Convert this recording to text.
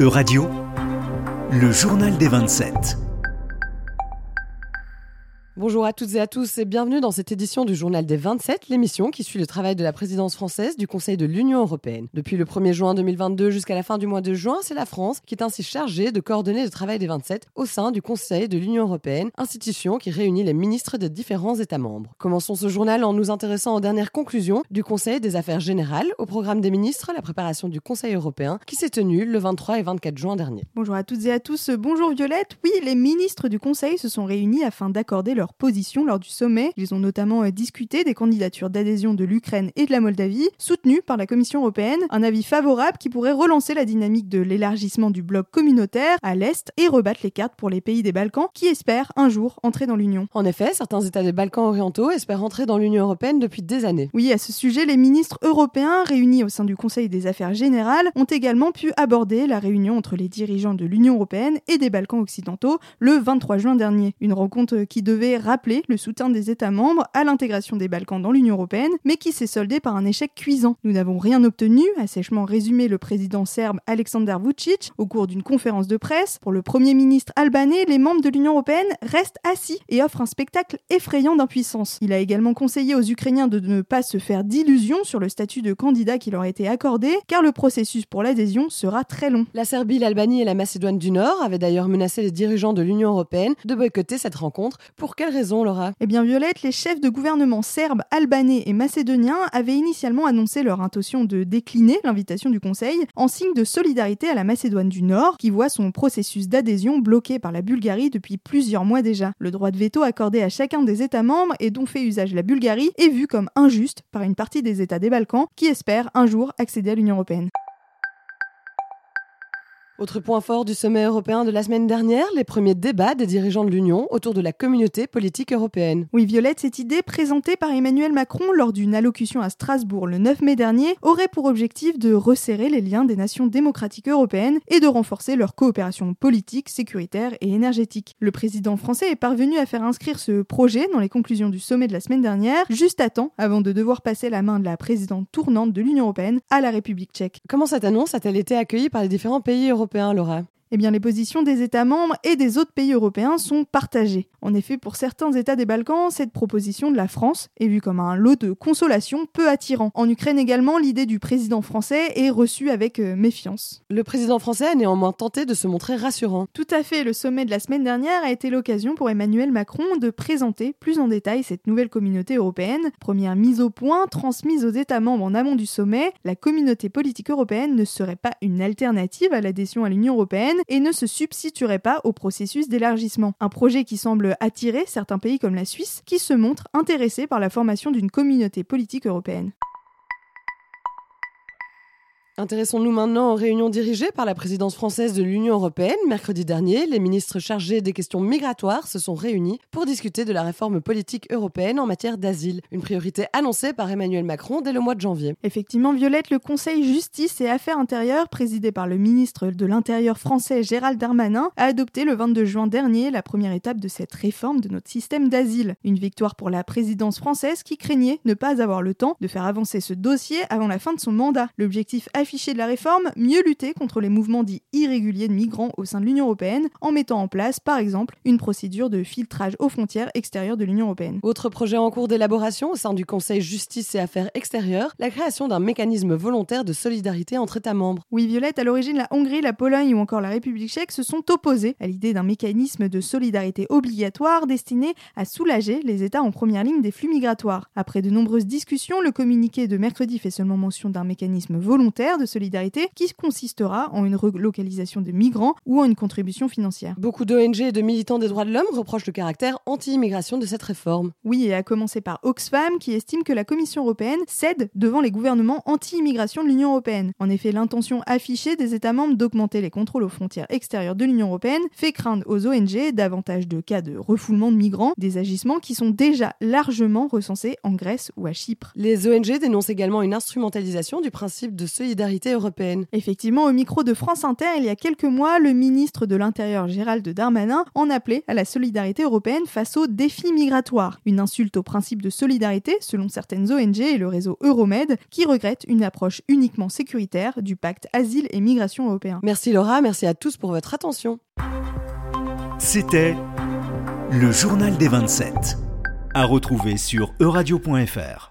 E-Radio, le journal des 27. Bonjour à toutes et à tous et bienvenue dans cette édition du Journal des 27, l'émission qui suit le travail de la présidence française du Conseil de l'Union européenne. Depuis le 1er juin 2022 jusqu'à la fin du mois de juin, c'est la France qui est ainsi chargée de coordonner le travail des 27 au sein du Conseil de l'Union européenne, institution qui réunit les ministres des différents États membres. Commençons ce journal en nous intéressant aux dernières conclusions du Conseil des affaires générales, au programme des ministres, la préparation du Conseil européen qui s'est tenu le 23 et 24 juin dernier. Bonjour à toutes et à tous, bonjour Violette. Oui, les ministres du Conseil se sont réunis afin d'accorder leur position lors du sommet. Ils ont notamment euh, discuté des candidatures d'adhésion de l'Ukraine et de la Moldavie, soutenues par la Commission européenne, un avis favorable qui pourrait relancer la dynamique de l'élargissement du bloc communautaire à l'Est et rebattre les cartes pour les pays des Balkans qui espèrent un jour entrer dans l'Union. En effet, certains États des Balkans orientaux espèrent entrer dans l'Union européenne depuis des années. Oui, à ce sujet, les ministres européens réunis au sein du Conseil des affaires générales ont également pu aborder la réunion entre les dirigeants de l'Union européenne et des Balkans occidentaux le 23 juin dernier. Une rencontre qui devait rappeler le soutien des États membres à l'intégration des Balkans dans l'Union européenne, mais qui s'est soldée par un échec cuisant. Nous n'avons rien obtenu, a sèchement résumé le président serbe Aleksandar Vucic au cours d'une conférence de presse. Pour le Premier ministre albanais, les membres de l'Union européenne restent assis et offrent un spectacle effrayant d'impuissance. Il a également conseillé aux Ukrainiens de ne pas se faire d'illusions sur le statut de candidat qui leur a été accordé, car le processus pour l'adhésion sera très long. La Serbie, l'Albanie et la Macédoine du Nord avaient d'ailleurs menacé les dirigeants de l'Union européenne de boycotter cette rencontre. Pour quelle raison, Laura? Eh bien, Violette, les chefs de gouvernement serbes, albanais et macédoniens avaient initialement annoncé leur intention de décliner l'invitation du Conseil en signe de solidarité à la Macédoine du Nord, qui voit son processus d'adhésion bloqué par la Bulgarie depuis plusieurs mois déjà. Le droit de veto accordé à chacun des États membres et dont fait usage la Bulgarie est vu comme injuste par une partie des États des Balkans qui espèrent un jour accéder à l'Union européenne. Autre point fort du sommet européen de la semaine dernière, les premiers débats des dirigeants de l'Union autour de la communauté politique européenne. Oui, Violette, cette idée présentée par Emmanuel Macron lors d'une allocution à Strasbourg le 9 mai dernier aurait pour objectif de resserrer les liens des nations démocratiques européennes et de renforcer leur coopération politique, sécuritaire et énergétique. Le président français est parvenu à faire inscrire ce projet dans les conclusions du sommet de la semaine dernière, juste à temps avant de devoir passer la main de la présidente tournante de l'Union européenne à la République tchèque. Comment cette annonce a-t-elle été accueillie par les différents pays européens? Laura eh bien, les positions des États membres et des autres pays européens sont partagées. En effet, pour certains États des Balkans, cette proposition de la France est vue comme un lot de consolation peu attirant. En Ukraine également, l'idée du président français est reçue avec euh, méfiance. Le président français a néanmoins tenté de se montrer rassurant. Tout à fait, le sommet de la semaine dernière a été l'occasion pour Emmanuel Macron de présenter plus en détail cette nouvelle communauté européenne. Première mise au point, transmise aux États membres en amont du sommet, la communauté politique européenne ne serait pas une alternative à l'adhésion à l'Union européenne, et ne se substituerait pas au processus d'élargissement. Un projet qui semble attirer certains pays comme la Suisse qui se montrent intéressés par la formation d'une communauté politique européenne. Intéressons-nous maintenant aux réunions dirigées par la présidence française de l'Union européenne. Mercredi dernier, les ministres chargés des questions migratoires se sont réunis pour discuter de la réforme politique européenne en matière d'asile, une priorité annoncée par Emmanuel Macron dès le mois de janvier. Effectivement, Violette, le Conseil justice et affaires intérieures, présidé par le ministre de l'Intérieur français Gérald Darmanin, a adopté le 22 juin dernier la première étape de cette réforme de notre système d'asile. Une victoire pour la présidence française qui craignait ne pas avoir le temps de faire avancer ce dossier avant la fin de son mandat. L'objectif affiché de la réforme, mieux lutter contre les mouvements dits irréguliers de migrants au sein de l'Union européenne en mettant en place, par exemple, une procédure de filtrage aux frontières extérieures de l'Union européenne. Autre projet en cours d'élaboration au sein du Conseil Justice et Affaires extérieures, la création d'un mécanisme volontaire de solidarité entre États membres. Oui, Violette, à l'origine, la Hongrie, la Pologne ou encore la République tchèque se sont opposés à l'idée d'un mécanisme de solidarité obligatoire destiné à soulager les États en première ligne des flux migratoires. Après de nombreuses discussions, le communiqué de mercredi fait seulement mention d'un mécanisme volontaire de solidarité qui consistera en une relocalisation de migrants ou en une contribution financière. Beaucoup d'ONG et de militants des droits de l'homme reprochent le caractère anti-immigration de cette réforme. Oui, et à commencer par Oxfam qui estime que la Commission européenne cède devant les gouvernements anti-immigration de l'Union européenne. En effet, l'intention affichée des États membres d'augmenter les contrôles aux frontières extérieures de l'Union européenne fait craindre aux ONG davantage de cas de refoulement de migrants, des agissements qui sont déjà largement recensés en Grèce ou à Chypre. Les ONG dénoncent également une instrumentalisation du principe de solidarité solidarité européenne. Effectivement, au micro de France Inter, il y a quelques mois, le ministre de l'Intérieur Gérald Darmanin en appelait à la solidarité européenne face aux défis migratoires. Une insulte au principe de solidarité, selon certaines ONG et le réseau Euromed, qui regrette une approche uniquement sécuritaire du pacte asile et migration européen. Merci Laura, merci à tous pour votre attention. C'était le journal des 27, à retrouver sur euradio.fr.